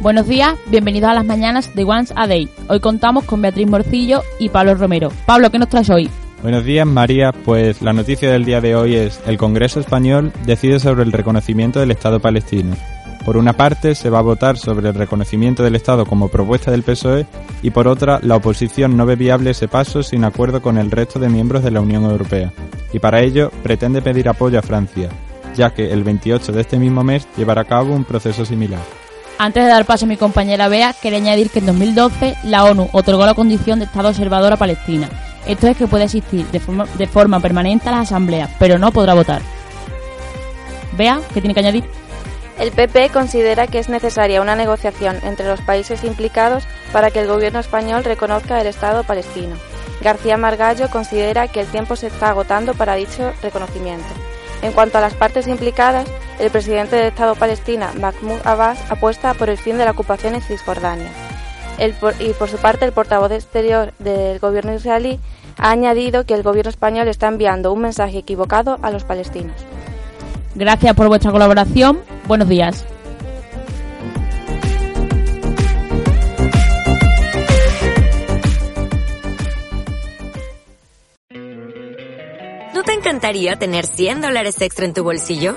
Buenos días, bienvenidos a las mañanas de Once a Day. Hoy contamos con Beatriz Morcillo y Pablo Romero. Pablo, ¿qué nos traes hoy? Buenos días, María. Pues la noticia del día de hoy es el Congreso español decide sobre el reconocimiento del Estado palestino. Por una parte, se va a votar sobre el reconocimiento del Estado como propuesta del PSOE y por otra, la oposición no ve viable ese paso sin acuerdo con el resto de miembros de la Unión Europea. Y para ello, pretende pedir apoyo a Francia, ya que el 28 de este mismo mes llevará a cabo un proceso similar. Antes de dar paso a mi compañera Bea, quería añadir que en 2012 la ONU otorgó la condición de Estado observador a Palestina. Esto es que puede asistir de forma, de forma permanente a las asambleas, pero no podrá votar. Bea, ¿qué tiene que añadir? El PP considera que es necesaria una negociación entre los países implicados para que el gobierno español reconozca el Estado palestino. García Margallo considera que el tiempo se está agotando para dicho reconocimiento. En cuanto a las partes implicadas, el presidente del Estado palestina, Mahmoud Abbas, apuesta por el fin de la ocupación en Cisjordania. y por su parte, el portavoz exterior del gobierno israelí ha añadido que el gobierno español está enviando un mensaje equivocado a los palestinos. Gracias por vuestra colaboración. Buenos días. ¿No te encantaría tener 100 dólares extra en tu bolsillo?